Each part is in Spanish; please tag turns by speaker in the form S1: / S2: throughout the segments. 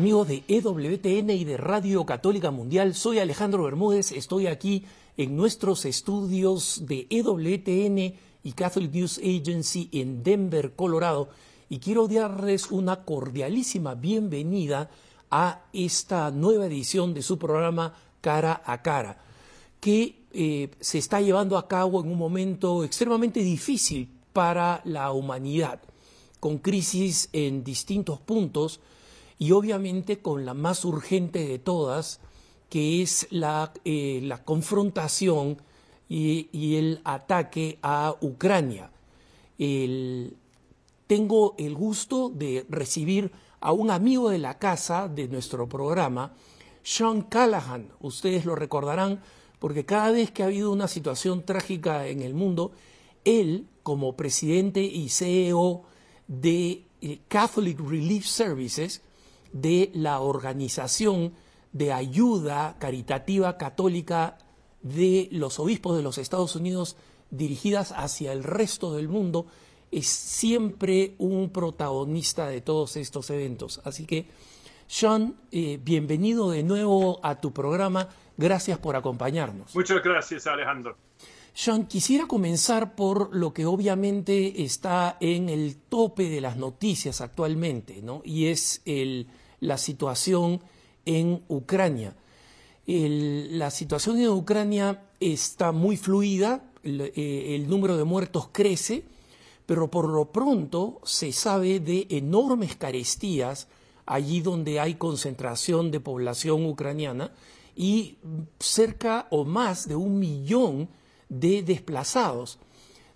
S1: Amigos de EWTN y de Radio Católica Mundial, soy Alejandro Bermúdez, estoy aquí en nuestros estudios de EWTN y Catholic News Agency en Denver, Colorado, y quiero darles una cordialísima bienvenida a esta nueva edición de su programa Cara a Cara, que eh, se está llevando a cabo en un momento extremadamente difícil para la humanidad, con crisis en distintos puntos, y obviamente con la más urgente de todas, que es la, eh, confrontación y, el ataque a Ucrania. tengo el gusto de recibir a un amigo de la casa de nuestro programa, Sean Callahan. Ustedes lo recordarán porque cada vez que ha habido una situación trágica en el mundo, él, como presidente y CEO de eh, Catholic Relief Services, de la Organización de Ayuda Caritativa Católica de los Obispos de los Estados Unidos dirigidas hacia el resto del mundo, es siempre un protagonista de todos estos eventos. Así que, Sean, eh, bienvenido de nuevo a tu programa. Gracias por acompañarnos.
S2: Muchas gracias, Alejandro.
S1: Sean, quisiera comenzar por lo que obviamente está en el tope de las noticias actualmente, ¿no? Y es el la situación en Ucrania. la situación en Ucrania está muy fluida, eh, el, número de muertos crece, pero por lo pronto se sabe de enormes carestías allí donde hay concentración de población ucraniana y cerca o más de un millón de desplazados.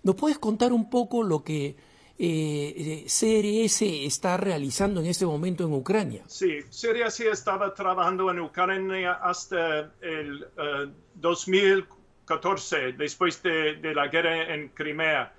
S1: ¿Nos puedes contar un poco lo que eh, CRS está realizando en este momento en Ucrania.
S2: Sí, CRS estaba trabajando en Ucrania hasta el 2014, eh, después de, la guerra en Crimea.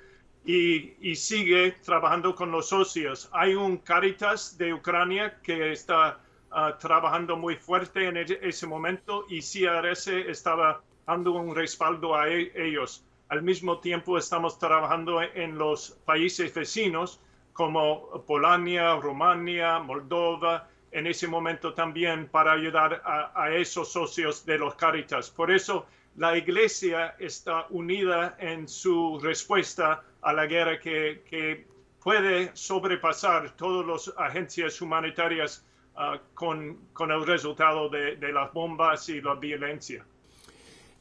S2: Y, sigue trabajando con los socios. Hay un Caritas de Ucrania que está ah, trabajando muy fuerte en e-, ese momento y CRS estaba dando un respaldo a e-, ellos. Al mismo tiempo estamos trabajando en los países vecinos como Polonia, Rumania, Moldova, en ese momento también para ayudar a, esos socios de los Caritas. Por eso la Iglesia está unida en su respuesta a la guerra que, puede sobrepasar todas las agencias humanitarias ah, con, el resultado de, las bombas y la violencia.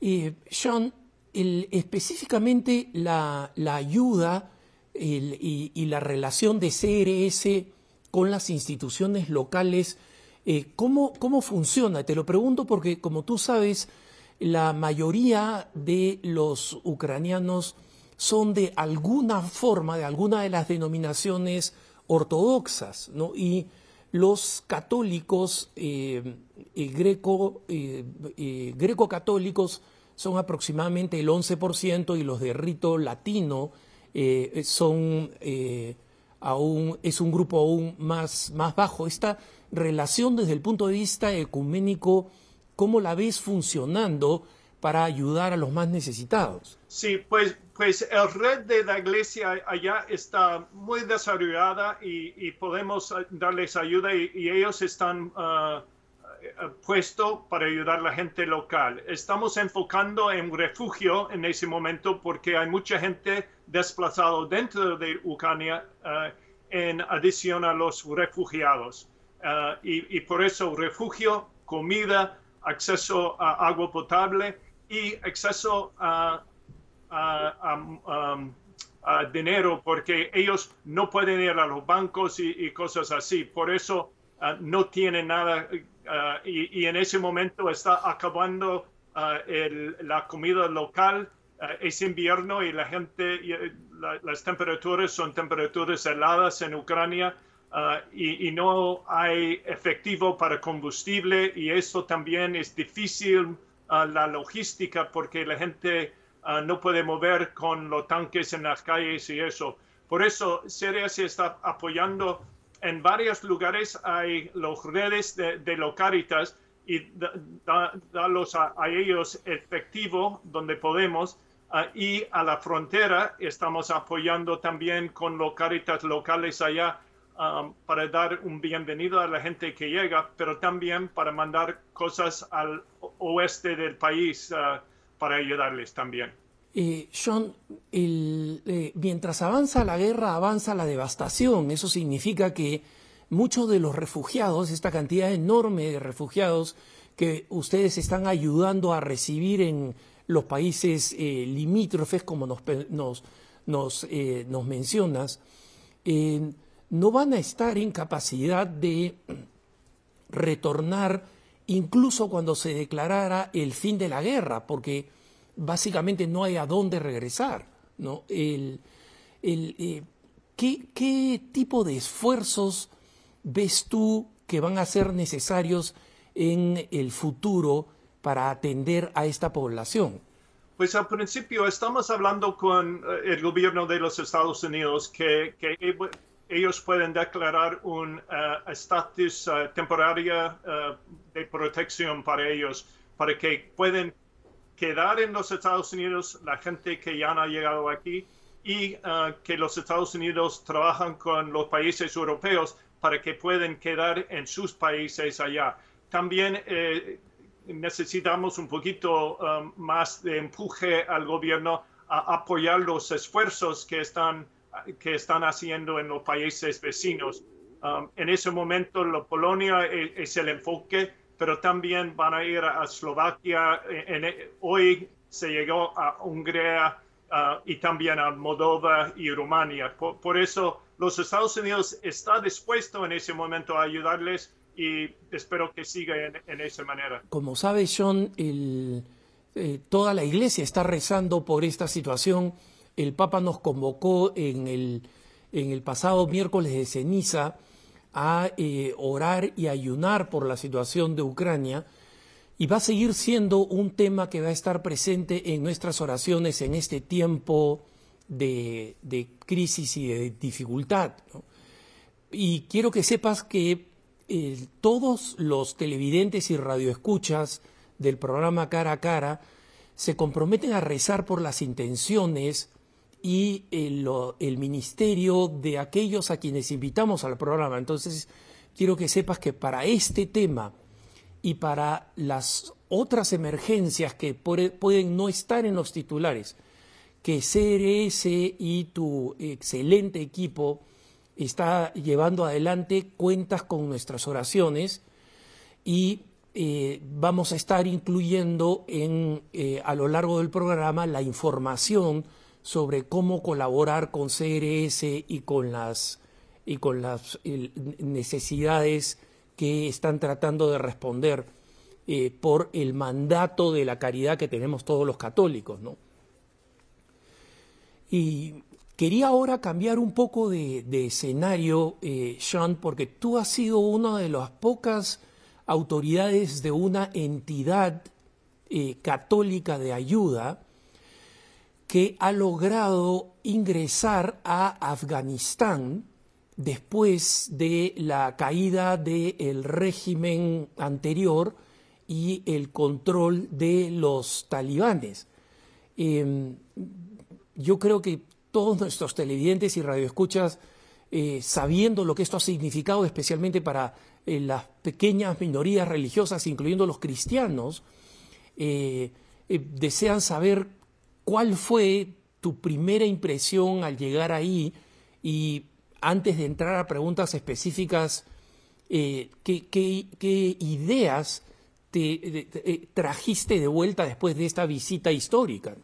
S1: Y Sean, específicamente la, ayuda y, la relación de CRS con las instituciones locales, eh, ¿cómo, ¿cómo funciona? Te lo pregunto porque, como tú sabes, la mayoría de los ucranianos son de alguna forma, de alguna de las denominaciones ortodoxas, ¿no? Y los católicos eh, eh, greco, greco-católicos son aproximadamente el 11% y los de rito latino eh, son eh, aún, es un grupo aún más, más bajo. Esta relación desde el punto de vista ecuménico, ¿cómo la ves funcionando para ayudar a los más necesitados?
S2: Sí, pues, pues el red de la iglesia allá está muy desarrollada y, podemos darles ayuda y, ellos están... Eh, puesto para ayudar a la gente local. Estamos enfocando en refugio en ese momento porque hay mucha gente desplazada dentro de Ucrania eh, en adición a los refugiados. Eh, y, por eso refugio, comida, acceso a agua potable y acceso a, um, dinero porque ellos no pueden ir a los bancos y, cosas así. Por eso no tienen nada Ah, y, en ese momento está acabando ah, la comida local. Ah, es invierno y la gente, eh, las temperaturas son temperaturas heladas en Ucrania y, no hay efectivo para combustible y eso también es difícil la logística porque la gente no puede mover con los tanques en las calles y eso. Por eso se está apoyando en varios lugares hay los redes de, de y darlos a, ellos efectivo donde podemos. Ah, y a la frontera estamos apoyando también con locaritas locales allá um, para dar un bienvenido a la gente que llega, pero también para mandar cosas al oeste del país uh, para ayudarles también.
S1: Eh, John, eh, mientras avanza la guerra, avanza la devastación. Eso significa que muchos de los refugiados, esta cantidad enorme de refugiados que ustedes están ayudando a recibir en los países eh, limítrofes, como nos, nos, nos, nos mencionas, no van a estar en capacidad de retornar incluso cuando se declarara el fin de la guerra, porque básicamente no hay a dónde regresar. ¿no? El, eh, ¿qué, tipo de esfuerzos ves tú que van a ser necesarios en el futuro para atender a esta población?
S2: Pues al principio estamos hablando con eh, el gobierno de los Estados Unidos que, ellos pueden declarar un eh, estatus temporario de protección para ellos, para que puedan quedar en los Estados Unidos la gente que ya no ha llegado aquí y uh, que los Estados Unidos trabajan con los países europeos para que puedan quedar en sus países allá. También eh, necesitamos un poquito um, más de empuje al gobierno a apoyar los esfuerzos que están, que están haciendo en los países vecinos. Um, en ese momento, Polonia es, es el enfoque pero también van a ir a Eslovaquia. hoy se llegó a Hungría ah, y también a Moldova y Rumania. Por, eso los Estados Unidos está dispuesto en ese momento a ayudarles y espero que siga en, esa manera.
S1: Como sabe John, eh, toda la iglesia está rezando por esta situación. El Papa nos convocó en el, en el pasado miércoles de ceniza a eh, orar y ayunar por la situación de Ucrania y va a seguir siendo un tema que va a estar presente en nuestras oraciones en este tiempo de, crisis y de dificultad. Y quiero que sepas que eh, todos los televidentes y radioescuchas del programa Cara a Cara se comprometen a rezar por las intenciones y el, ministerio de aquellos a quienes invitamos al programa. Entonces, quiero que sepas que para este tema y para las otras emergencias que pueden no estar en los titulares, que CRS y tu excelente equipo está llevando adelante cuentas con nuestras oraciones y eh, vamos a estar incluyendo en, eh, a lo largo del programa la información sobre cómo colaborar con CRS y con las, y con las necesidades que están tratando de responder eh, por el mandato de la caridad que tenemos todos los católicos. ¿no? Y quería ahora cambiar un poco de, escenario, eh, Sean, porque tú has sido una de las pocas autoridades de una entidad eh, católica de ayuda que ha logrado ingresar a Afganistán después de la caída del régimen anterior y el control de los talibanes. Em, yo creo que todos nuestros televidentes y radioescuchas, eh, sabiendo lo que esto ha significado, especialmente para eh, las pequeñas minorías religiosas, incluyendo los cristianos, eh, desean saber ¿Cuál fue tu primera impresión al llegar ahí? Y antes de entrar a preguntas específicas, eh, ¿qué, ideas te, eh, trajiste de vuelta después de esta visita histórica?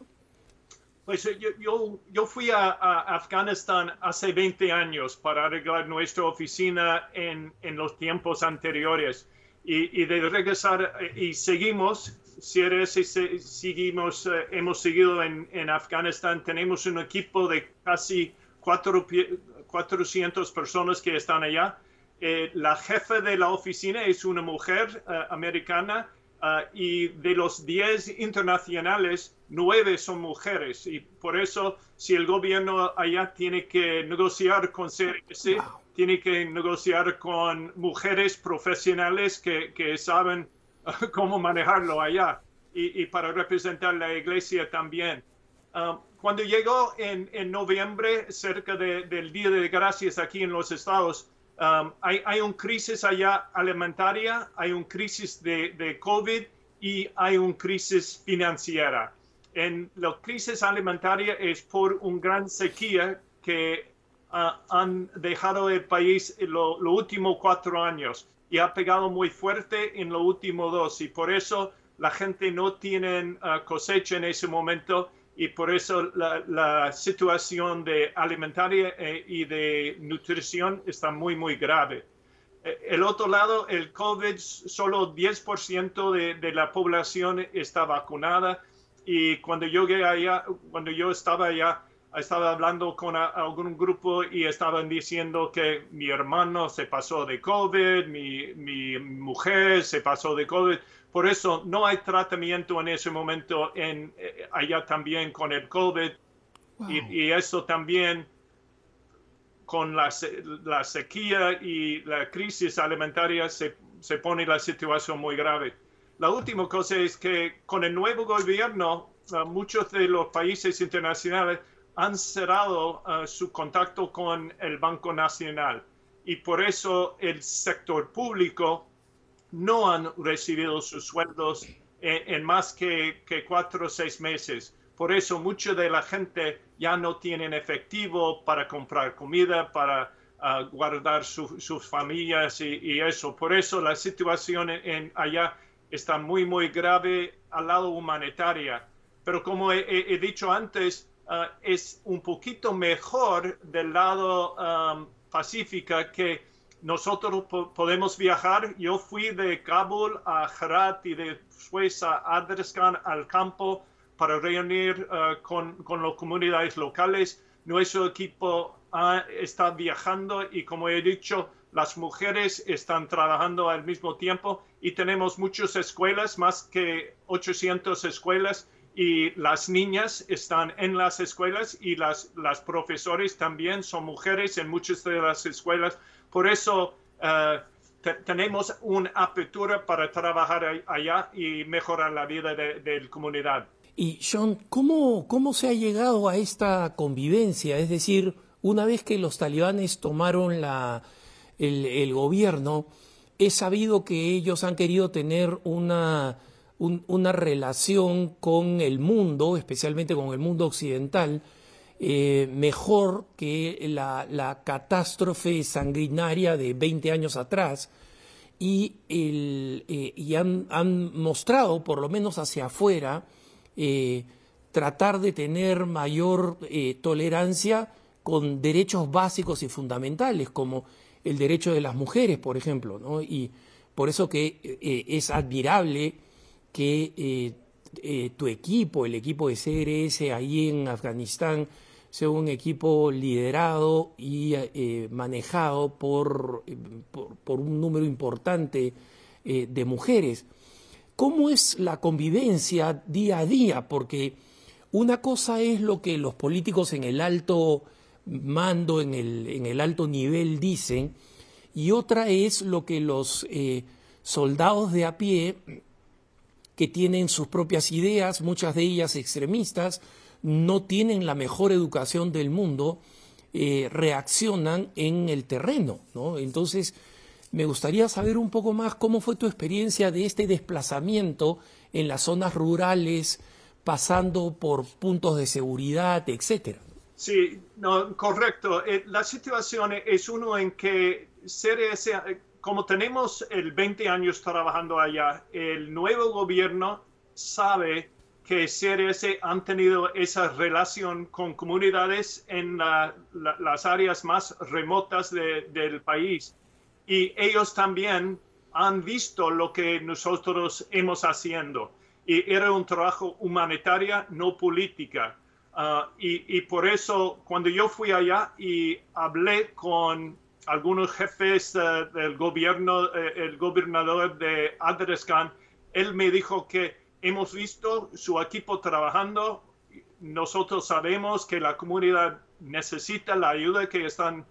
S2: Pues eh, yo, fui a, Afganistán hace 20 años para arreglar nuestra oficina en, los tiempos anteriores y, y, de regresar y seguimos si seguimos, eh, hemos seguido en, en, Afganistán, tenemos un equipo de casi cuatro, 400 personas que están allá. Eh, la jefe de la oficina es una mujer eh, americana y de los 10 internacionales, 9 son mujeres. Y por eso, si el gobierno allá tiene que negociar con CRC, tiene que negociar con mujeres profesionales que, que saben cómo manejarlo allá y, para representar la iglesia también. Um, cuando llegó en, en, noviembre, cerca del Día de Gracias aquí en los Estados, Um, hay, hay una crisis allá alimentaria, hay una crisis de, de COVID y hay una crisis financiera. En la crisis alimentaria es por una gran sequía que uh, han dejado el país los lo últimos cuatro años y ha pegado muy fuerte en los últimos dos y por eso la gente no tiene uh, cosecha en ese momento y por eso la, situación de alimentaria eh, y de nutrición está muy, muy grave. Eh, el otro lado, el COVID, solo 10% de, de, la población está vacunada y cuando yo allá, cuando yo estaba allá, estaba hablando con a, algún grupo y estaban diciendo que mi hermano se pasó de COVID, mi, mi mujer se pasó de COVID. Por eso no hay tratamiento en ese momento en, eh, allá también con el COVID. Wow. Y, y, eso también con la, la, sequía y la crisis alimentaria se, se pone la situación muy grave. La última cosa es que con el nuevo gobierno, uh, muchos de los países internacionales han cerrado uh, su contacto con el Banco Nacional y por eso el sector público no han recibido sus sueldos en, en más que, cuatro o seis meses. Por eso mucha de la gente ya no tienen efectivo para comprar comida, para uh, guardar su, sus familias y, eso. Por eso la situación en, allá está muy, muy grave al lado humanitaria. Pero como he dicho antes, uh, es un poquito mejor del lado um, pacífico que nosotros po podemos viajar. Yo fui de Kabul a Herat y después a Adreskan al campo para reunir uh, con, con, las comunidades locales. Nuestro equipo está viajando y como he dicho, las mujeres están trabajando al mismo tiempo y tenemos muchas escuelas, más que 800 escuelas y las niñas están en las escuelas y las, las profesores también son mujeres en muchas de las escuelas. Por eso uh, te, tenemos una apertura para trabajar allá y mejorar la vida de, de la comunidad.
S1: Y Sean, ¿cómo, ¿cómo se ha llegado a esta convivencia? Es decir, una vez que los talibanes tomaron la, el, el gobierno, he sabido que ellos han querido tener una, un, una relación con el mundo, especialmente con el mundo occidental, eh, mejor que la, la, catástrofe sanguinaria de 20 años atrás y, el, eh, y han, han, mostrado, por lo menos hacia afuera, eh, tratar de tener mayor tolerancia con derechos básicos y fundamentales, como el derecho de las mujeres, por ejemplo. ¿no? Y por eso que es admirable que eh, eh, tu equipo, el equipo de CRS ahí en Afganistán, sea un equipo liderado y eh, manejado por, por, por, un número importante de mujeres. ¿Cómo es la convivencia día a día? Porque una cosa es lo que los políticos en el alto mando, en el, en el alto nivel dicen, y otra es lo que los soldados de a pie que tienen sus propias ideas, muchas de ellas extremistas, no tienen la mejor educación del mundo, eh, reaccionan en el terreno. ¿no? Entonces, me gustaría saber un poco más cómo fue tu experiencia de este desplazamiento en las zonas rurales, pasando por puntos de seguridad, etcétera.
S2: Sí, no, correcto. Eh, la situación es uno en que CRS como tenemos el 20 años trabajando allá, el nuevo gobierno sabe que CRS han tenido esa relación con comunidades en la, la, las áreas más remotas de, del país. Y ellos también han visto lo que nosotros hemos haciendo. Y era un trabajo humanitario, no política. Uh, y, y, por eso, cuando yo fui allá y hablé con algunos jefes uh, del gobierno, uh, el gobernador de Adrescan, él me dijo que hemos visto su equipo trabajando, nosotros sabemos que la comunidad necesita la ayuda que están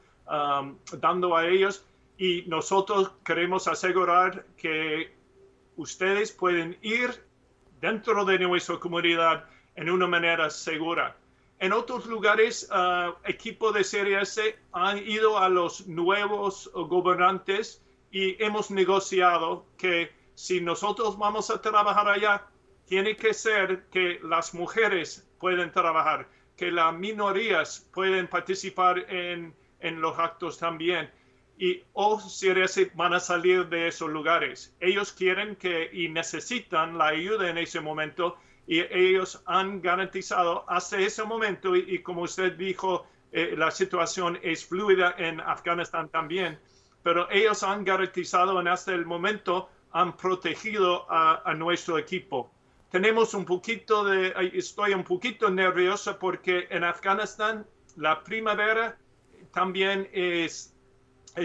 S2: dando a ellos y nosotros queremos asegurar que ustedes pueden ir dentro de nuestra comunidad en una manera segura. En otros lugares, uh, equipos de CRS han ido a los nuevos gobernantes y hemos negociado que si nosotros vamos a trabajar allá, tiene que ser que las mujeres pueden trabajar, que las minorías pueden participar en, en los actos también. Y o CRS van a salir de esos lugares. Ellos quieren que y necesitan la ayuda en ese momento y ellos han garantizado hasta ese momento, y, como usted dijo, eh, la situación es fluida en Afganistán también, pero ellos han garantizado en hasta el momento, han protegido a, nuestro equipo. Tenemos un poquito de, estoy un poquito nerviosa porque en Afganistán la primavera también es,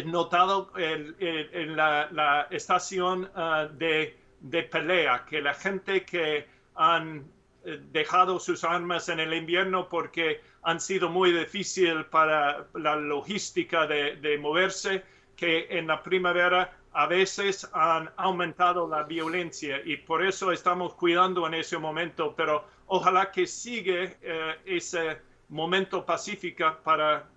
S2: notado en, la, estación ah, de, de pelea, que la gente que han eh, dejado sus armas en el invierno porque han sido muy difícil para la logística de, moverse, que en la primavera a veces han aumentado la violencia y por eso estamos cuidando en ese momento, pero ojalá que siga eh, ese momento pacífico para,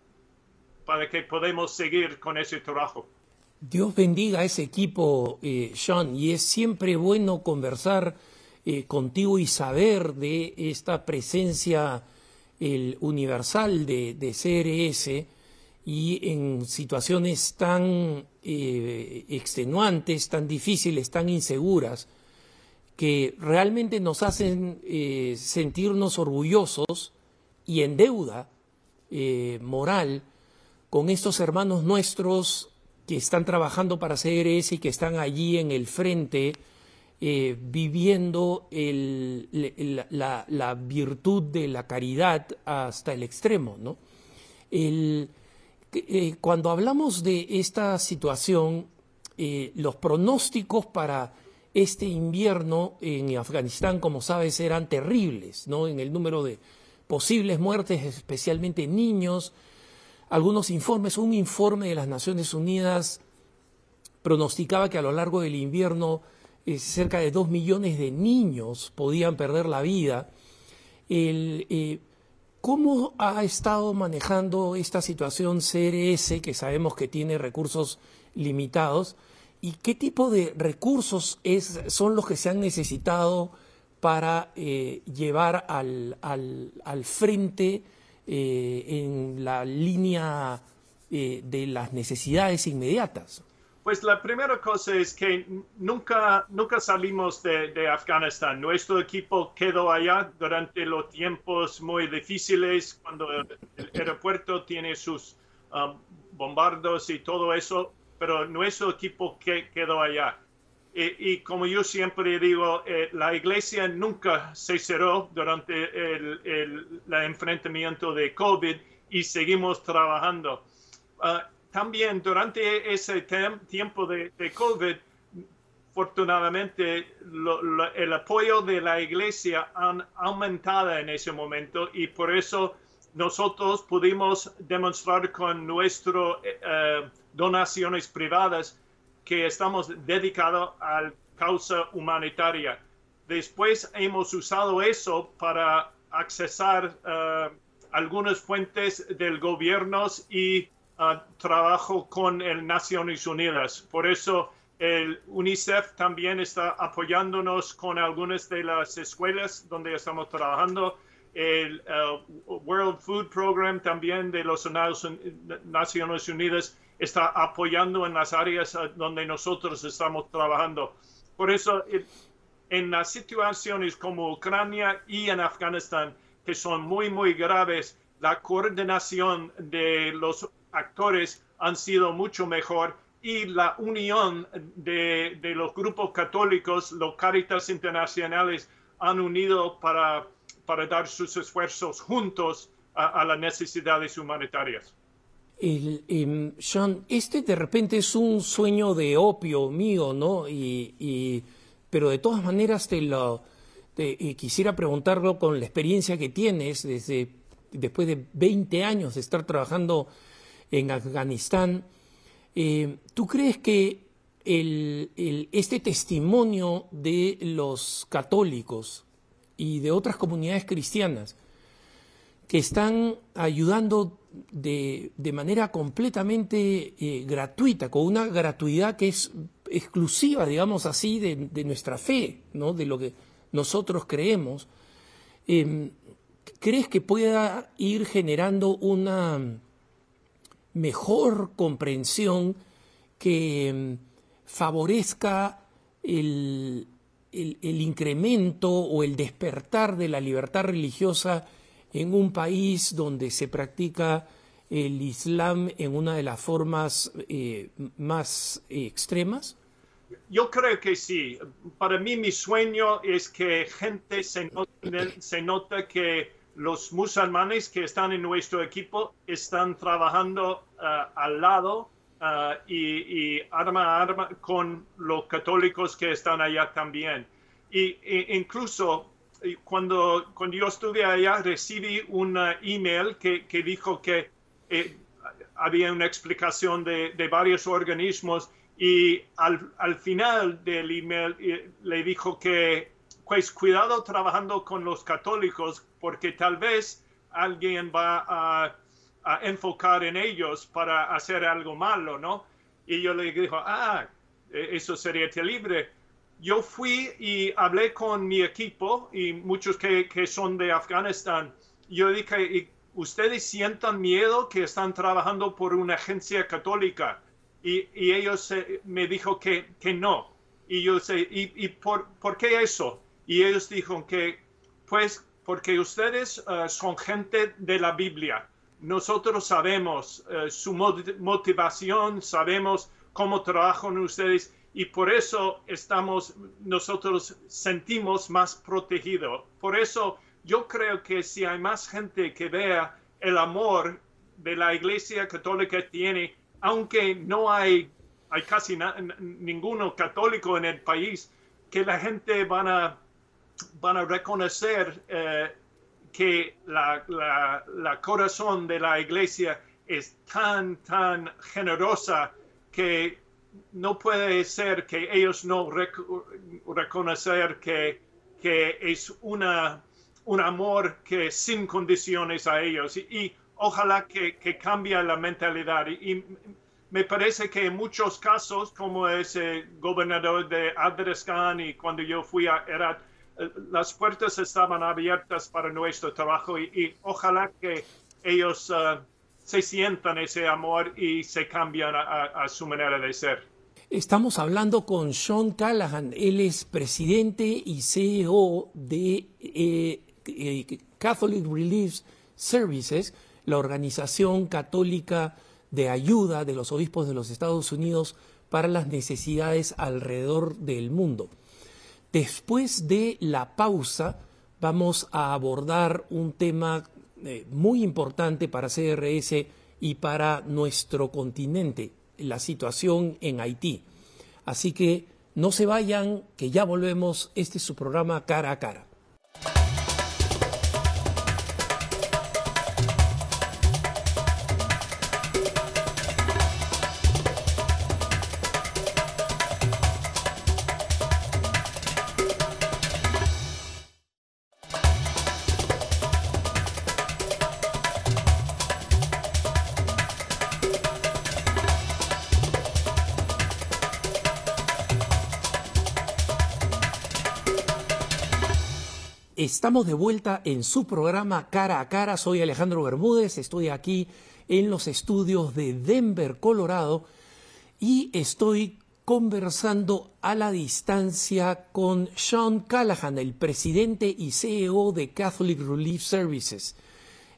S2: para que podamos seguir con ese trabajo.
S1: Dios bendiga a ese equipo, eh, Sean, y es siempre bueno conversar eh, contigo y saber de esta presencia el universal de, CRS y en situaciones tan eh, extenuantes, tan difíciles, tan inseguras, que realmente nos hacen eh, sentirnos orgullosos y en deuda moral con estos hermanos nuestros que están trabajando para CRS y que están allí en el frente eh, viviendo la, virtud de la caridad hasta el extremo. Eh, cuando hablamos de esta situación, eh, los pronósticos para este invierno en Afganistán, como sabes, eran terribles. En el número de posibles muertes, especialmente niños. Algunos informes, un informe de las Naciones Unidas pronosticaba que a lo largo del invierno eh, cerca de dos millones de niños podían perder la vida. Eh, ¿Cómo ha estado manejando esta situación CRS, que sabemos que tiene recursos limitados, y qué tipo de recursos son los que se han necesitado para eh, llevar al, frente en la línea de las necesidades inmediatas?
S2: Pues la primera cosa es que nunca, nunca salimos de, Afganistán. Nuestro equipo quedó allá durante los tiempos muy difíciles, cuando el, aeropuerto tiene sus um, bombardos y todo eso, pero nuestro equipo quedó allá. Y, como yo siempre digo, eh, la iglesia nunca se cerró durante el, enfrentamiento de COVID y seguimos trabajando. Uh, también durante ese tiempo de, COVID, afortunadamente el apoyo de la iglesia han aumentado en ese momento y por eso nosotros pudimos demostrar con nuestras eh, donaciones privadas que estamos dedicados a la causa humanitaria. Después hemos usado eso para accesar uh, algunas fuentes del gobierno y trabajo con el Naciones Unidas. Por eso el UNICEF también está apoyándonos con algunas de las escuelas donde estamos trabajando. El uh, World Food Program también de los Naciones Unidas está apoyando en las áreas uh, donde nosotros estamos trabajando. Por eso, en las situaciones como Ucrania y en Afganistán, que son muy, muy graves, la coordinación de los actores han sido mucho mejor y la unión de, los grupos católicos, los Caritas Internacionales, han unido para, para dar sus esfuerzos juntos a, las necesidades humanitarias.
S1: El, Sean, este de repente es un sueño de opio mío, ¿no? Y, pero de todas maneras te lo te, quisiera preguntarlo con la experiencia que tienes desde después de 20 años de estar trabajando en Afganistán. Eh, ¿Tú crees que este testimonio de los católicos y de otras comunidades cristianas que están ayudando de, manera completamente eh, gratuita, con una gratuidad que es exclusiva, digamos así, de, nuestra fe, de lo que nosotros creemos, em, ¿crees que pueda ir generando una mejor comprensión que em, favorezca el, el, incremento o el despertar de la libertad religiosa en un país donde se practica el Islam en una de las formas eh, más extremas?
S2: Yo creo que sí. Para mí mi sueño es que gente se se nota que los musulmanes que están en nuestro equipo están trabajando uh, al lado uh, y, y, arma a arma con los católicos que están allá también. Y, e incluso cuando, cuando yo estuve allá recibí un email que, que dijo que eh, había una explicación de, de varios organismos y al, al, final del email eh, le dijo que, pues cuidado trabajando con los católicos porque tal vez alguien va a, enfocar en ellos para hacer algo malo, ¿no? Y yo le dijo, ah, e, eso sería terrible. Yo fui y hablé con mi equipo y muchos que, que son de Afganistán. Yo dije, ustedes sientan miedo que están trabajando por una agencia católica y, ellos me dijo que, que, no. Y yo sé, ¿y, y por, por, qué eso? Y ellos dijeron que, pues, porque ustedes eh, son gente de la Biblia. Nosotros sabemos eh, su motivación, sabemos cómo trabajan ustedes y por eso estamos, nosotros sentimos más protegidos. Por eso yo creo que si hay más gente que vea el amor de la Iglesia Católica tiene aunque no hay, hay casi ninguno católico en el país, que la gente van a, van a reconocer eh, que la, la, corazón de la iglesia es tan, tan generosa que no puede ser que ellos no reconocer que, que es una, un amor que sin condiciones a ellos. y ojalá que, que cambie la mentalidad. Y, me parece que en muchos casos, como ese gobernador de Adrescan y cuando yo fui a Herat, las puertas estaban abiertas para nuestro trabajo y, ojalá que ellos eh, se sientan ese amor y se cambian a, su manera de ser.
S1: Estamos hablando con Sean Callahan. Él es presidente y CEO de eh, Catholic Relief Services la Organización Católica de Ayuda de los Obispos de los Estados Unidos para las necesidades alrededor del mundo. Después de la pausa vamos a abordar un tema eh, muy importante para CRS y para nuestro continente, la situación en Haití. Así que no se vayan, que ya volvemos. Este es su programa cara a cara. Estamos de vuelta en su programa Cara a Cara. Soy Alejandro Bermúdez, estoy aquí en los estudios de Denver, Colorado, y estoy conversando a la distancia con Sean Callahan, el presidente y CEO de Catholic Relief Services.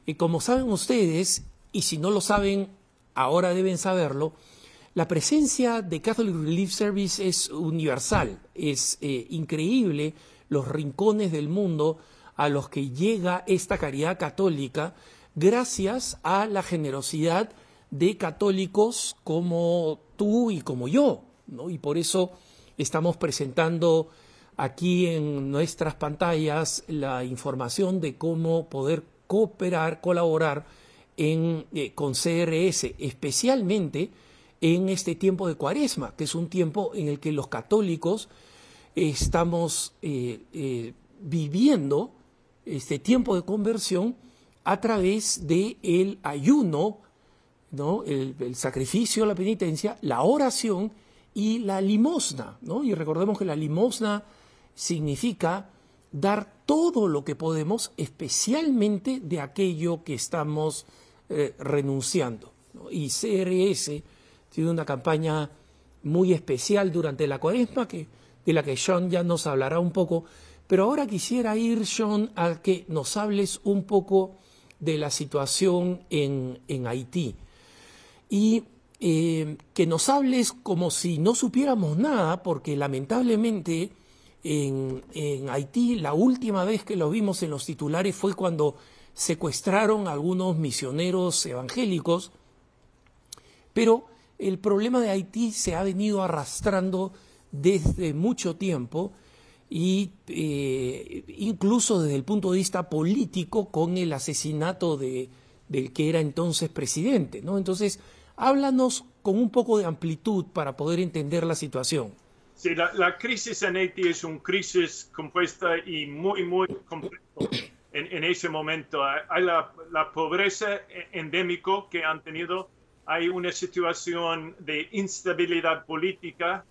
S1: Y como saben ustedes, y si no lo saben, ahora deben saberlo, la presencia de Catholic Relief Service es universal, es eh, increíble los rincones del mundo a los que llega esta caridad católica gracias a la generosidad de católicos como tú y como yo. ¿no? Y por eso estamos presentando aquí en nuestras pantallas la información de cómo poder cooperar, colaborar en, eh, con CRS, especialmente en este tiempo de cuaresma, que es un tiempo en el que los católicos estamos eh, eh, viviendo este tiempo de conversión a través del el ayuno, ¿no? El, sacrificio, la penitencia, la oración y la limosna. ¿no? Y recordemos que la limosna significa dar todo lo que podemos, especialmente de aquello que estamos eh, renunciando. Y CRS tiene una campaña muy especial durante la cuaresma, que, de la que Sean ya nos hablará un poco, pero ahora quisiera ir, Sean, a que nos hables un poco de la situación en, Haití. Y eh, que nos hables como si no supiéramos nada, porque lamentablemente en, en, Haití la última vez que lo vimos en los titulares fue cuando secuestraron a algunos misioneros evangélicos, pero el problema de Haití se ha venido arrastrando desde mucho tiempo y eh, incluso desde el punto de vista político con el asesinato de, del que era entonces presidente. ¿no? Entonces, háblanos con un poco de amplitud para poder entender la situación.
S2: Sí, la, crisis en Haití es una crisis compuesta y muy, muy compleja en, ese momento. Hay la, la pobreza e, endémico que han tenido, hay una situación de instabilidad política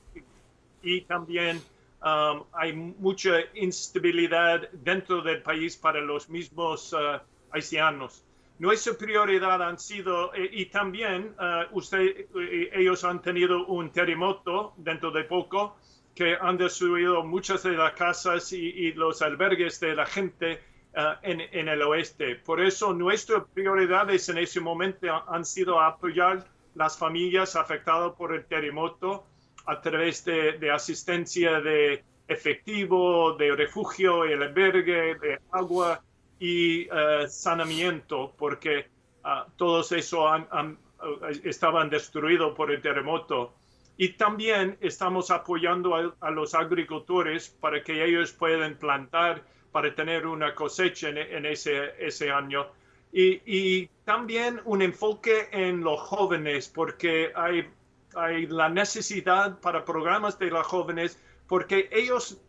S2: y también Um, hay mucha instabilidad dentro del país para los mismos uh, haitianos. Nuestra prioridad han sido, eh, y también uh, usted, eh, ellos han tenido un terremoto dentro de poco que han destruido muchas de las casas y, los albergues de la gente uh, en, en, el oeste. Por eso nuestras prioridades en ese momento han sido apoyar las familias afectadas por el terremoto a través de, asistencia de efectivo, de refugio, el albergue, de agua y uh, saneamiento, porque uh, todos eso uh, estaban destruidos por el terremoto. Y también estamos apoyando a, los agricultores para que ellos puedan plantar para tener una cosecha en, ese, ese año. Y, y, también un enfoque en los jóvenes, porque hay hay la necesidad para programas de los jóvenes porque ellos,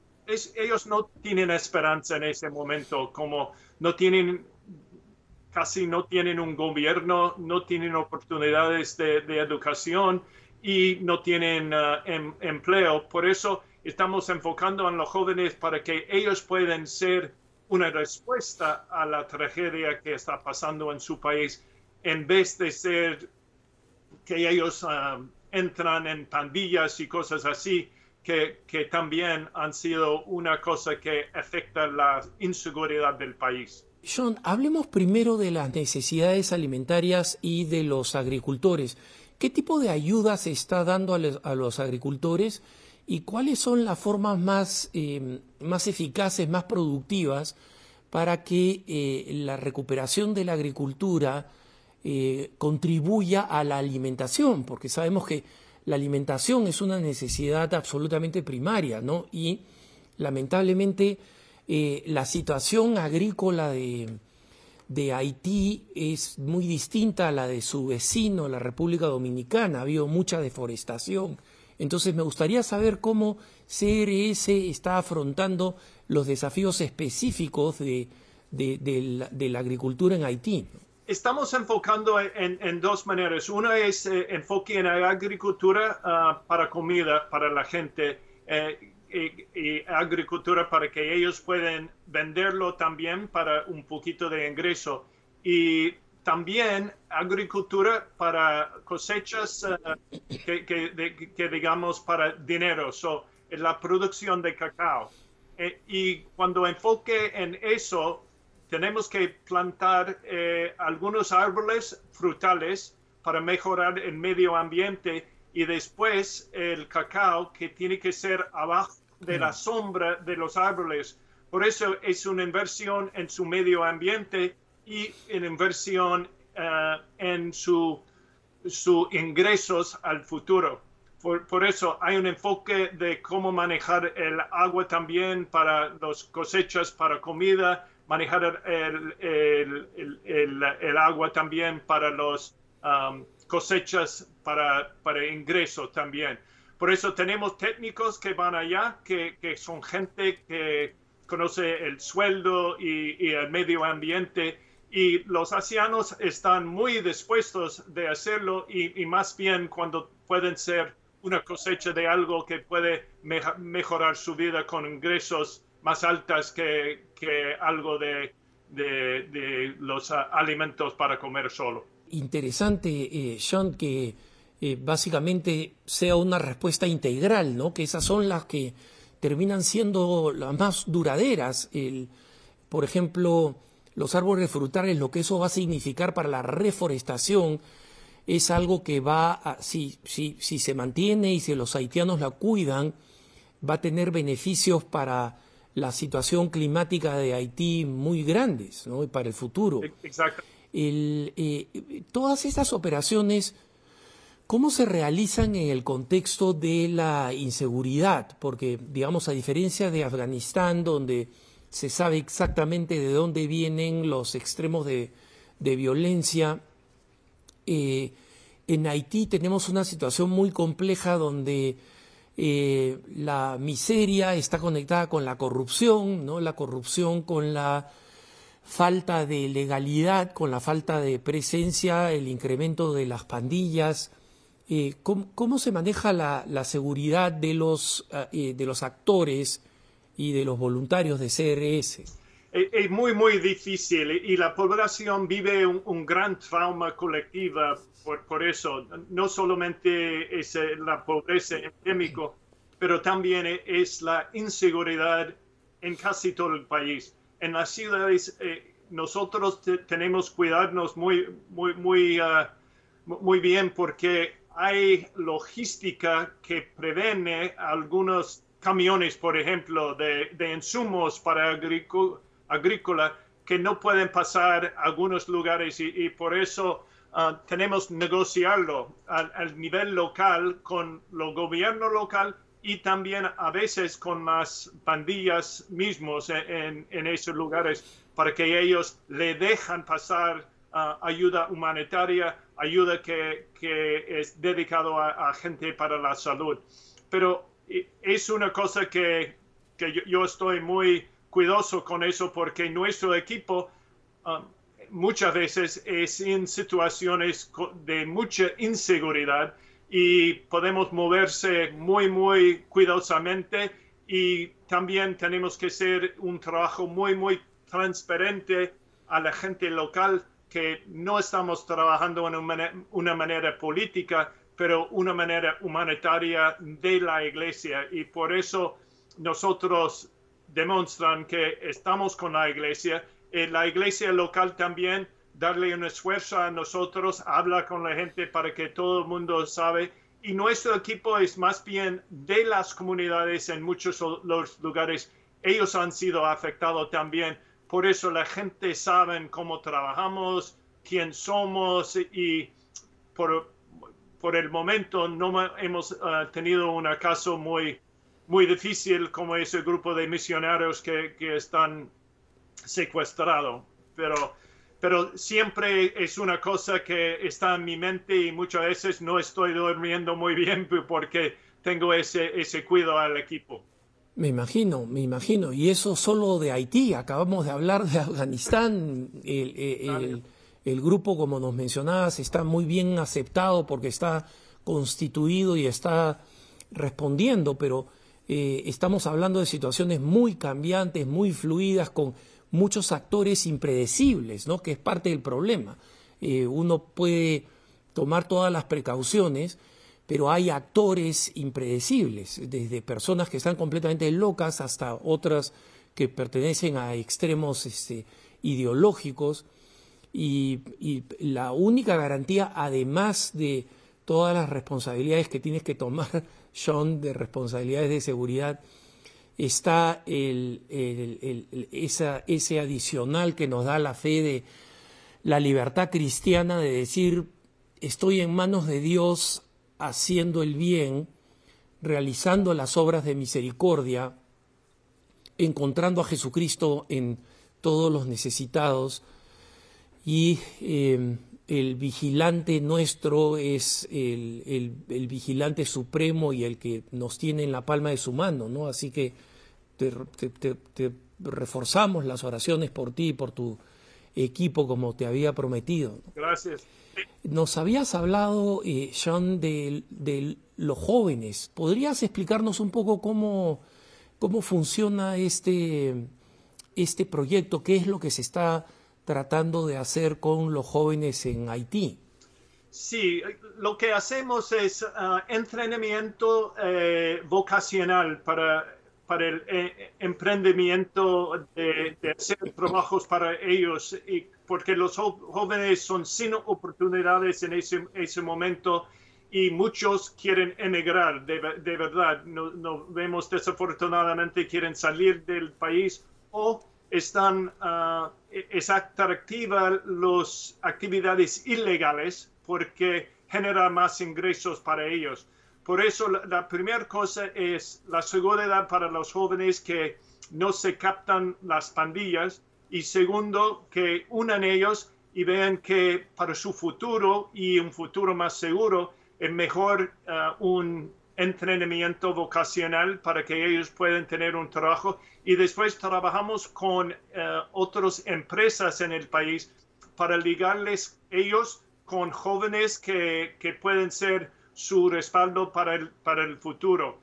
S2: ellos no tienen esperanza en ese momento, como no tienen, casi no tienen un gobierno, no tienen oportunidades de, educación y no tienen uh, em, empleo. Por eso estamos enfocando a los jóvenes para que ellos puedan ser una respuesta a la tragedia que está pasando en su país, en vez de ser que ellos uh, entran en pandillas y cosas así, que, que, también han sido una cosa que afecta la inseguridad del país.
S1: John, hablemos primero de las necesidades alimentarias y de los agricultores. ¿Qué tipo de ayuda se está dando a los, agricultores y cuáles son las formas más, eh, más eficaces, más productivas para que eh, la recuperación de la agricultura eh, contribuya a la alimentación, porque sabemos que la alimentación es una necesidad absolutamente primaria, ¿no? Y lamentablemente eh, la situación agrícola de, Haití es muy distinta a la de su vecino, la República Dominicana. Ha habido mucha deforestación. Entonces me gustaría saber cómo CRS está afrontando los desafíos específicos de la agricultura en Haití
S2: estamos enfocando en, dos maneras. Una es eh, enfoque en la agricultura ah, para comida para la gente eh, y, agricultura para que ellos puedan venderlo también para un poquito de ingreso. Y también agricultura para cosechas ah, que, digamos para dinero, so, la producción de cacao. Eh, y cuando enfoque en eso, tenemos que plantar eh, algunos árboles frutales para mejorar el medio ambiente y después el cacao que tiene que ser abajo de la sombra de los árboles. Por eso es una inversión en su medio ambiente y una inversión eh, en sus su ingresos al futuro. Por, por, eso hay un enfoque de cómo manejar el agua también para las cosechas, para comida, manejar el, el, agua también para las um, cosechas, para, para ingresos también. Por eso tenemos técnicos que van allá, que, que son gente que conoce el sueldo y, el medio ambiente y los ancianos están muy dispuestos de hacerlo y, más bien cuando pueden ser una cosecha de algo que puede mejorar su vida con ingresos más altas que, que algo de, de, los alimentos para comer solo.
S1: Interesante, eh, Sean, que eh, básicamente sea una respuesta integral, ¿no? Que esas son las que terminan siendo las más duraderas. El, por ejemplo, los árboles frutales, lo que eso va a significar para la reforestación, es algo que va a, si, si, si se mantiene y si los haitianos la cuidan, va a tener beneficios para la situación climática de Haití muy grandes ¿no? para el futuro.
S2: Exacto.
S1: Eh, todas estas operaciones, ¿cómo se realizan en el contexto de la inseguridad? Porque, digamos, a diferencia de Afganistán, donde se sabe exactamente de dónde vienen los extremos de, violencia, eh, en Haití tenemos una situación muy compleja donde eh, la miseria está conectada con la corrupción, ¿no? La corrupción con la falta de legalidad, con la falta de presencia, el incremento de las pandillas. Eh, ¿cómo, se maneja la, seguridad de los, eh, de los actores y de los voluntarios de CRS?
S2: Es muy, muy difícil y la población vive un, gran trauma colectiva por, eso. No solamente es eh, la pobreza endémica, pero también es la inseguridad en casi todo el país. En las ciudades eh, nosotros tenemos que cuidarnos muy, muy, muy, ah, muy bien porque hay logística que previene algunos camiones, por ejemplo, de, de insumos para agrícola que no pueden pasar a algunos lugares y, por eso uh, tenemos que negociarlo al, nivel local con el gobierno local y también a veces con las pandillas mismos en, en, esos lugares para que ellos le dejan pasar uh, ayuda humanitaria, ayuda que, que es dedicado a, a gente para la salud. Pero es una cosa que, yo, estoy muy cuidadoso con eso porque nuestro equipo um, muchas veces es en situaciones de mucha inseguridad y podemos moverse muy, muy cuidadosamente y también tenemos que hacer un trabajo muy, muy transparente a la gente local que no estamos trabajando en una manera política, pero una manera humanitaria de la iglesia y por eso nosotros demuestran que estamos con la iglesia. Eh, la iglesia local también darle un esfuerzo a nosotros, habla con la gente para que todo el mundo sabe. Y nuestro equipo es más bien de las comunidades en muchos los lugares. Ellos han sido afectados también. Por eso la gente sabe cómo trabajamos, quién somos y por, por el momento no hemos ah, tenido un caso muy, muy difícil como ese grupo de misioneros que, que están secuestrados. Pero, pero siempre es una cosa que está en mi mente y muchas veces no estoy durmiendo muy bien porque tengo ese, ese cuidado al equipo.
S1: Me imagino, me imagino. Y eso solo de Haití. Acabamos de hablar de Afganistán. el, el grupo, como nos mencionabas, está muy bien aceptado porque está constituido y está respondiendo, pero eh, estamos hablando de situaciones muy cambiantes, muy fluidas, con muchos actores impredecibles, ¿no? que es parte del problema. Eh, uno puede tomar todas las precauciones, pero hay actores impredecibles, desde personas que están completamente locas hasta otras que pertenecen a extremos este, ideológicos y, la única garantía, además de todas las responsabilidades que tienes que tomar, Sean, de responsabilidades de seguridad, está ese adicional que nos da la fe de la libertad cristiana de decir, estoy en manos de Dios haciendo el bien, realizando las obras de misericordia, encontrando a Jesucristo en todos los necesitados, y em, el vigilante nuestro es el, el, vigilante supremo y el que nos tiene en la palma de su mano, ¿no? Así que te, reforzamos las oraciones por ti y por tu equipo como te había prometido.
S2: Gracias.
S1: Nos habías hablado, eh, Sean, de, de, los jóvenes. ¿Podrías explicarnos un poco cómo, cómo funciona este, este proyecto? ¿Qué es lo que se está tratando de hacer con los jóvenes en Haití?
S2: Sí, lo que hacemos es uh, entrenamiento eh, vocacional para, para el eh, emprendimiento de, de, hacer trabajos para ellos, y porque los jóvenes son sin oportunidades en ese, ese momento y muchos quieren emigrar, de, de verdad. No, no, vemos desafortunadamente quieren salir del país o están, uh, es atractiva las actividades ilegales porque genera más ingresos para ellos. Por eso la, primera cosa es la seguridad para los jóvenes que no se captan las pandillas y segundo, que unan ellos y vean que para su futuro y un futuro más seguro es mejor uh, un entrenamiento vocacional para que ellos puedan tener un trabajo. Y después trabajamos con uh, otras empresas en el país para ligarles ellos con jóvenes que, que pueden ser su respaldo para el, para el futuro.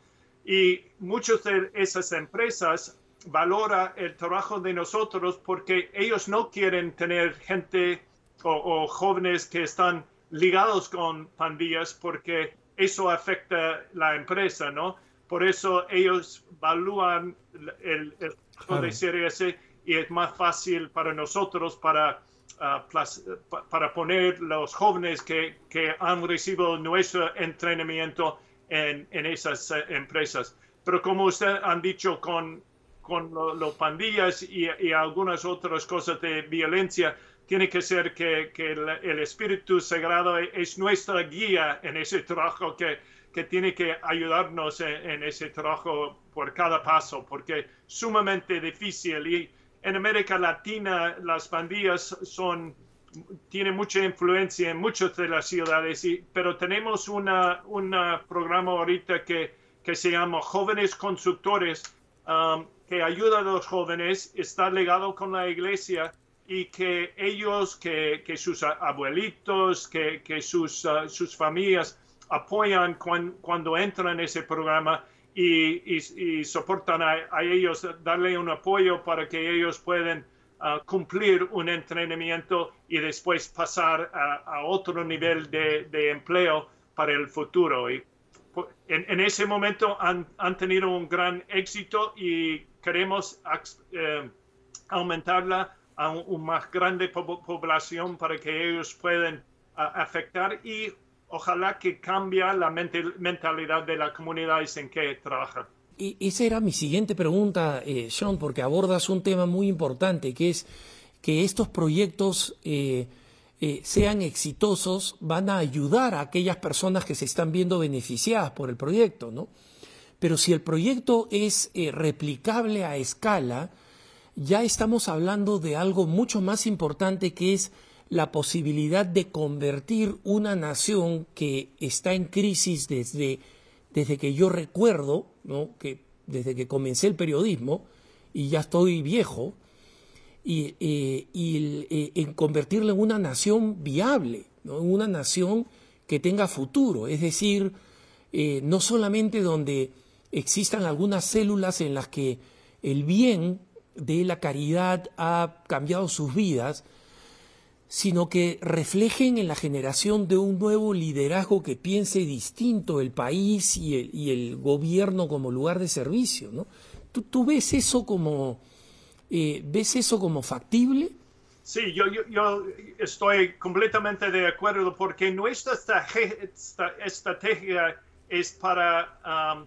S2: Y muchas de esas empresas valora el trabajo de nosotros porque ellos no quieren tener gente o, o jóvenes que están ligados con pandillas porque eso afecta la empresa, ¿no? Por eso ellos evalúan el, el claro. de CRS y es más fácil para nosotros para, uh, para poner los jóvenes que, que, han recibido nuestro entrenamiento en, en esas uh, empresas. Pero como usted han dicho con, con los lo pandillas y, y algunas otras cosas de violencia, tiene que ser que, que el, el, Espíritu Sagrado es nuestra guía en ese trabajo que, que tiene que ayudarnos en, en, ese trabajo por cada paso, porque es sumamente difícil. Y en América Latina las pandillas son, tienen mucha influencia en muchas de las ciudades, y, pero tenemos un programa ahorita que, se llama Jóvenes Constructores, um, que ayuda a los jóvenes, está legado con la iglesia y que ellos, que, sus abuelitos, que, uh, sus, familias apoyan cuando, cuando, entran en ese programa y, y, soportan a, ellos, darle un apoyo para que ellos puedan uh, cumplir un entrenamiento y después pasar a, otro nivel de, empleo para el futuro. Y en, ese momento han, tenido un gran éxito y queremos uh, aumentarla a una más grande población para que ellos puedan uh, afectar y ojalá que cambie la mentalidad de las comunidades en que trabajan.
S1: Y esa era mi siguiente pregunta, eh, Sean, porque abordas un tema muy importante, que es que estos proyectos eh, eh, sean exitosos, van a ayudar a aquellas personas que se están viendo beneficiadas por el proyecto, ¿no? Pero si el proyecto es replicable a escala, ya estamos hablando de algo mucho más importante que es la posibilidad de convertir una nación que está en crisis desde, desde que yo recuerdo, ¿no? que desde que comencé el periodismo, y ya estoy viejo, y, eh, y eh, en convertirla en una nación viable, ¿no? en una nación que tenga futuro, es decir, eh, no solamente donde existan algunas células en las que el bien de la caridad ha cambiado sus vidas, sino que reflejen en la generación de un nuevo liderazgo que piense distinto el país y el, y el gobierno como lugar de servicio. ¿no? ¿Tú, ¿Tú, ves eso como eh, ves eso como factible?
S2: Sí, yo, yo, yo, estoy completamente de acuerdo porque nuestra estrategia es para um,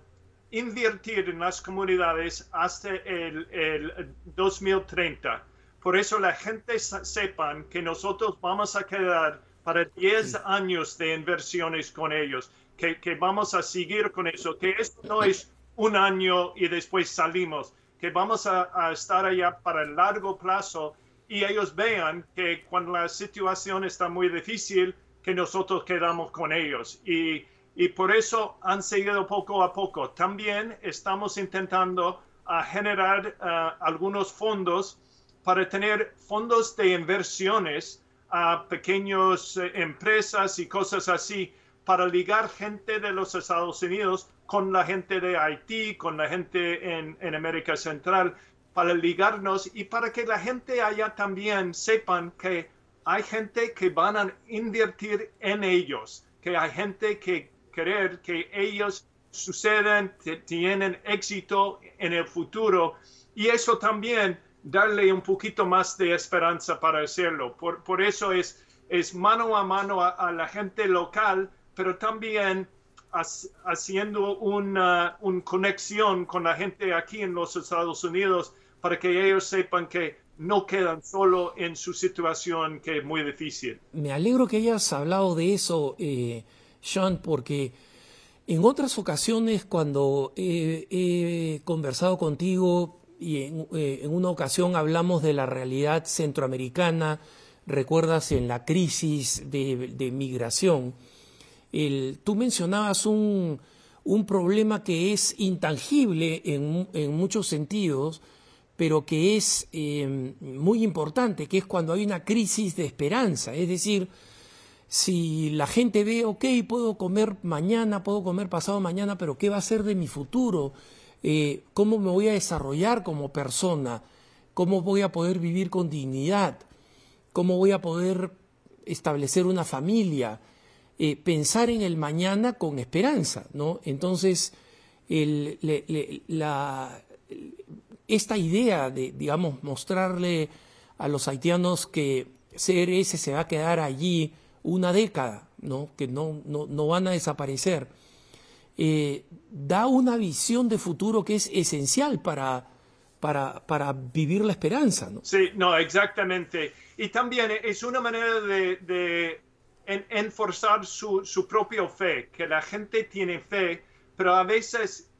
S2: invertir en las comunidades hasta el, el 2030. Por eso la gente sepan que nosotros vamos a quedar para 10 sí. años de inversiones con ellos, que, que, vamos a seguir con eso, que esto no es un año y después salimos, que vamos a, a estar allá para el largo plazo y ellos vean que cuando la situación está muy difícil, que nosotros quedamos con ellos. Y y por eso han seguido poco a poco. También estamos intentando uh, generar uh, algunos fondos para tener fondos de inversiones a pequeñas eh, empresas y cosas así para ligar gente de los Estados Unidos con la gente de Haití, con la gente en, en América Central, para ligarnos y para que la gente allá también sepan que hay gente que van a invertir en ellos, que hay gente que querer que ellos sucedan, que tienen éxito en el futuro. Y eso también darle un poquito más de esperanza para hacerlo. Por, por eso es, es mano a mano a, la gente local, pero también haciendo una, una conexión con la gente aquí en los Estados Unidos para que ellos sepan que no quedan solo en su situación que es muy difícil.
S1: Me alegro que hayas hablado de eso, eh, Sean, porque en otras ocasiones cuando he, conversado contigo y eh, en, una ocasión hablamos de la realidad centroamericana, recuerdas en la crisis de, migración, tú mencionabas un, un, problema que es intangible en, muchos sentidos, pero que es eh, muy importante, que es cuando hay una crisis de esperanza. Es decir, si la gente ve, ok, puedo comer mañana, puedo comer pasado mañana, pero ¿qué va a ser de mi futuro? Eh, ¿Cómo me voy a desarrollar como persona? ¿Cómo voy a poder vivir con dignidad? ¿Cómo voy a poder establecer una familia? Eh, pensar en el mañana con esperanza, ¿no? Entonces, la, esta idea de, digamos, mostrarle a los haitianos que CRS se va a quedar allí una década, ¿no? que no, no, van a desaparecer, eh, da una visión de futuro que es esencial para, para, para, vivir la esperanza. ¿no?
S2: Sí, no, exactamente. Y también es una manera de, de enforzar su, su propia fe, que la gente tiene fe, pero a veces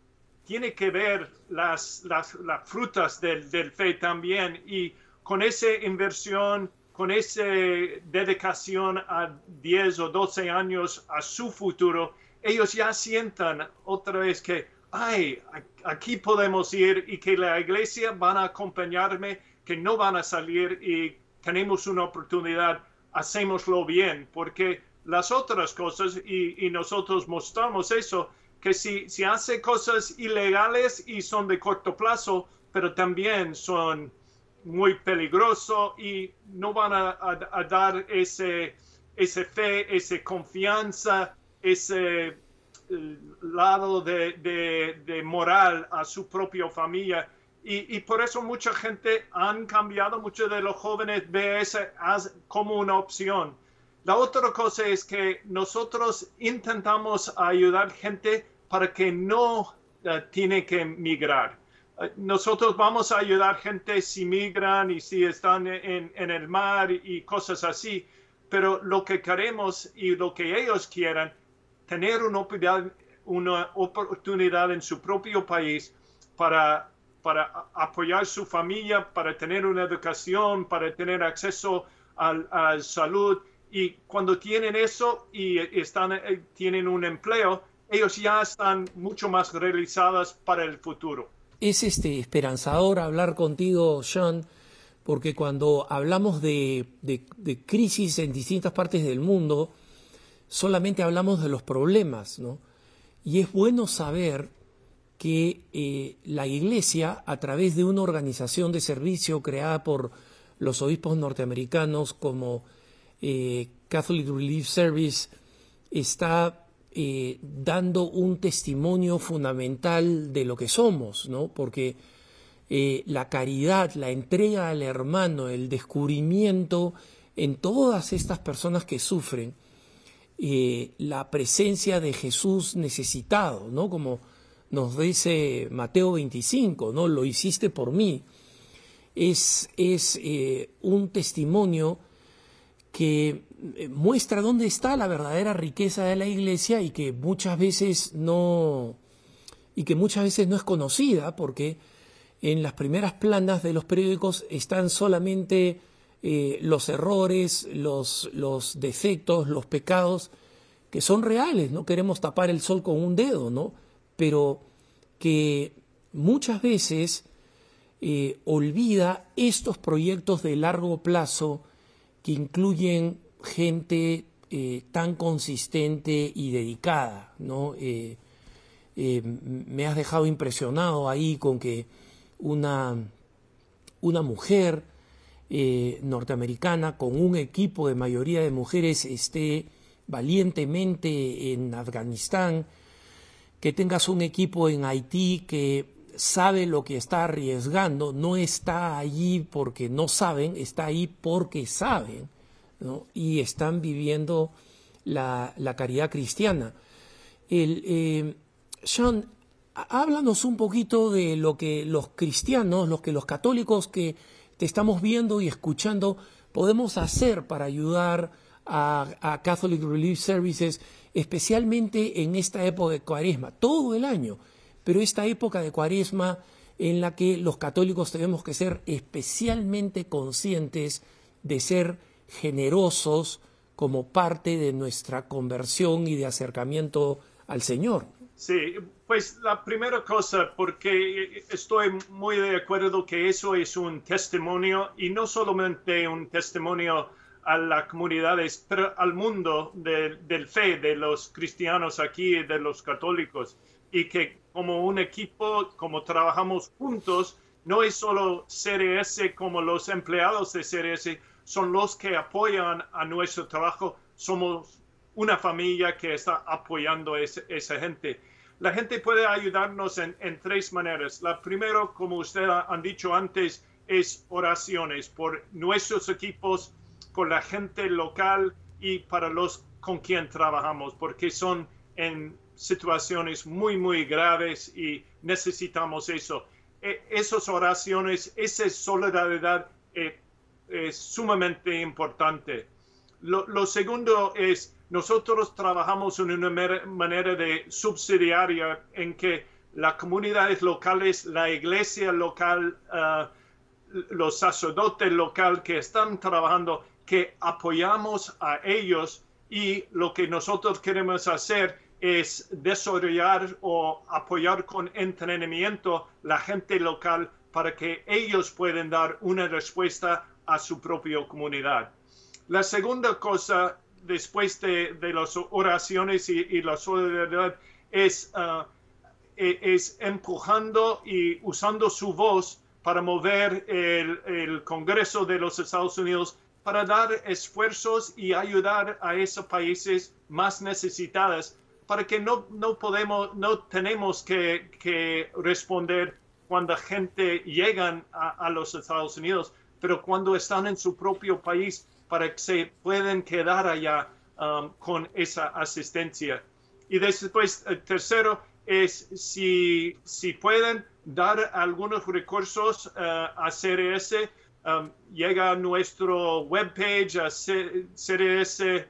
S2: tiene que ver las, las, las frutas del, del, fe también y con esa inversión, con esa dedicación a 10 o 12 años a su futuro, ellos ya sientan otra vez que, ay, aquí podemos ir y que la iglesia van a acompañarme, que no van a salir y tenemos una oportunidad, hacémoslo bien, porque las otras cosas, y, y nosotros mostramos eso, que si, si hace cosas ilegales y son de corto plazo, pero también son muy peligrosos y no van a, dar ese, ese fe, esa confianza, ese eh, lado de, moral a su propia familia. Y, por eso mucha gente han cambiado, muchos de los jóvenes ven eso como una opción. La otra cosa es que nosotros intentamos ayudar gente para que no eh, tiene que migrar. Eh, nosotros vamos a ayudar gente si migran y si están en, el mar y, cosas así, pero lo que queremos y lo que ellos quieran, tener una oportunidad, una oportunidad en su propio país para, para apoyar su familia, para tener una educación, para tener acceso a, salud. Y cuando tienen eso y están, eh, tienen un empleo, ellos ya están mucho más realizadas para el futuro.
S1: Es este esperanzador hablar contigo, Sean, porque cuando hablamos de, crisis en distintas partes del mundo, solamente hablamos de los problemas, ¿no? Y es bueno saber que eh, la Iglesia, a través de una organización de servicio creada por los obispos norteamericanos como eh, Catholic Relief Service, está eh, dando un testimonio fundamental de lo que somos, ¿no? Porque la caridad, la entrega al hermano, el descubrimiento en todas estas personas que sufren, eh, la presencia de Jesús necesitado, ¿no? Como nos dice Mateo 25, ¿no? Lo hiciste por mí. Es, es un testimonio que eh, muestra dónde está la verdadera riqueza de la iglesia y que muchas veces no y que muchas veces no es conocida porque en las primeras planas de los periódicos están solamente eh, los errores, los, defectos, los pecados que son reales, no queremos tapar el sol con un dedo, ¿no? Pero que muchas veces eh, olvida estos proyectos de largo plazo que incluyen gente eh, tan consistente y dedicada, ¿no? Me has dejado impresionado ahí con que una, una mujer norteamericana con un equipo de mayoría de mujeres esté valientemente en Afganistán, que tengas un equipo en Haití que sabe lo que está arriesgando, no está allí porque no saben, está ahí porque saben y están viviendo la, caridad cristiana. El, eh, Sean, háblanos un poquito de lo que los cristianos, los que los católicos que te estamos viendo y escuchando podemos hacer para ayudar a, a Catholic Relief Services, especialmente en esta época de cuaresma, todo el año pero esta época de cuaresma en la que los católicos tenemos que ser especialmente conscientes de ser generosos como parte de nuestra conversión y de acercamiento al Señor.
S2: Sí, pues la primera cosa, porque estoy muy de acuerdo que eso es un testimonio y no solamente un testimonio a las comunidades, pero al mundo del fe, de los cristianos aquí, de los católicos, y que como un equipo, como trabajamos juntos, no es solo CRS como los empleados de CRS, son los que apoyan a nuestro trabajo, somos una familia que está apoyando a esa gente. La gente puede ayudarnos en, tres maneras. La primera, como ustedes han dicho antes, es oraciones por nuestros equipos, con la gente local y para los con quien trabajamos, porque son en situaciones muy, muy graves y necesitamos eso. E, esas oraciones, esa solidaridad eh, es sumamente importante. Lo, segundo es, nosotros trabajamos en una manera de subsidiaria en que las comunidades locales, la iglesia local, ah, los sacerdotes locales que están trabajando, que apoyamos a ellos y lo que nosotros queremos hacer es desarrollar o apoyar con entrenamiento la gente local para que ellos puedan dar una respuesta a su propia comunidad. La segunda cosa, después de, las oraciones y, la solidaridad, es, uh, es empujando y usando su voz para mover el, el Congreso de los Estados Unidos para dar esfuerzos y ayudar a esos países más necesitados para que no, no podemos, no tenemos que, responder cuando gente llega a, los Estados Unidos, pero cuando están en su propio país para que se puedan quedar allá um, con esa asistencia. Y después, el tercero es si, si pueden dar algunos recursos uh, a CRS, um, llega a nuestro webpage a crs.org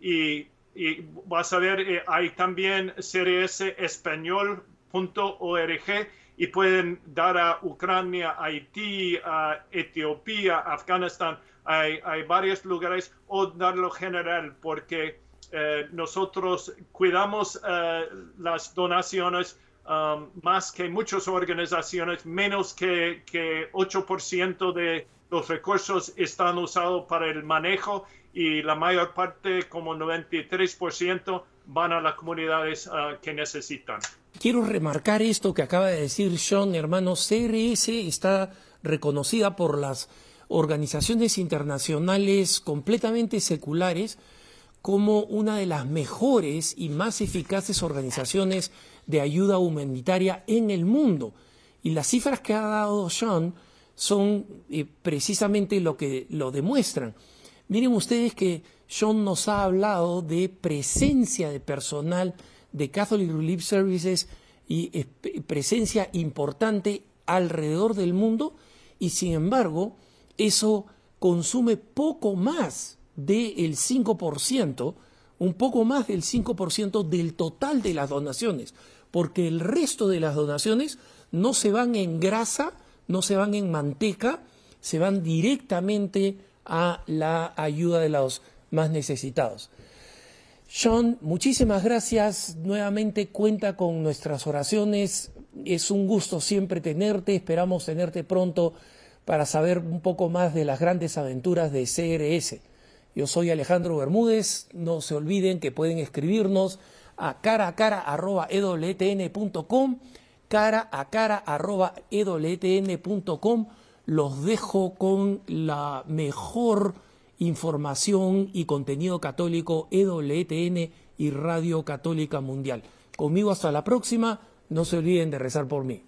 S2: y, vas a ver, eh, hay también crsespañol.org y pueden dar a Ucrania, Haití, a Etiopía, Afganistán, hay, hay varios lugares, o darlo general, porque eh, nosotros cuidamos eh, las donaciones um, más que muchas organizaciones, menos que, que 8% de los recursos están usados para el manejo y la mayor parte, como 93%, van a las comunidades ah, que necesitan.
S1: Quiero remarcar esto que acaba de decir Sean, hermano. CRS está reconocida por las organizaciones internacionales completamente seculares como una de las mejores y más eficaces organizaciones de ayuda humanitaria en el mundo. Y las cifras que ha dado Sean son eh, precisamente lo que lo demuestran. Miren ustedes que John nos ha hablado de presencia de personal de Catholic Relief Services y presencia importante alrededor del mundo y sin embargo eso consume poco más del 5%, un poco más del 5% del total de las donaciones, porque el resto de las donaciones no se van en grasa, no se van en manteca, se van directamente a la ayuda de los más necesitados. Sean, muchísimas gracias. Nuevamente cuenta con nuestras oraciones. es un gusto siempre tenerte, esperamos tenerte pronto para saber un poco más de las grandes aventuras de CRS. Yo soy Alejandro Bermúdez, no se olviden que pueden escribirnos a cara a cara arroba ewtn.com, cara a cara arroba ewtn.com. Los dejo con la mejor información y contenido católico EWTN y Radio Católica Mundial. Conmigo hasta la próxima, no se olviden de rezar por mí.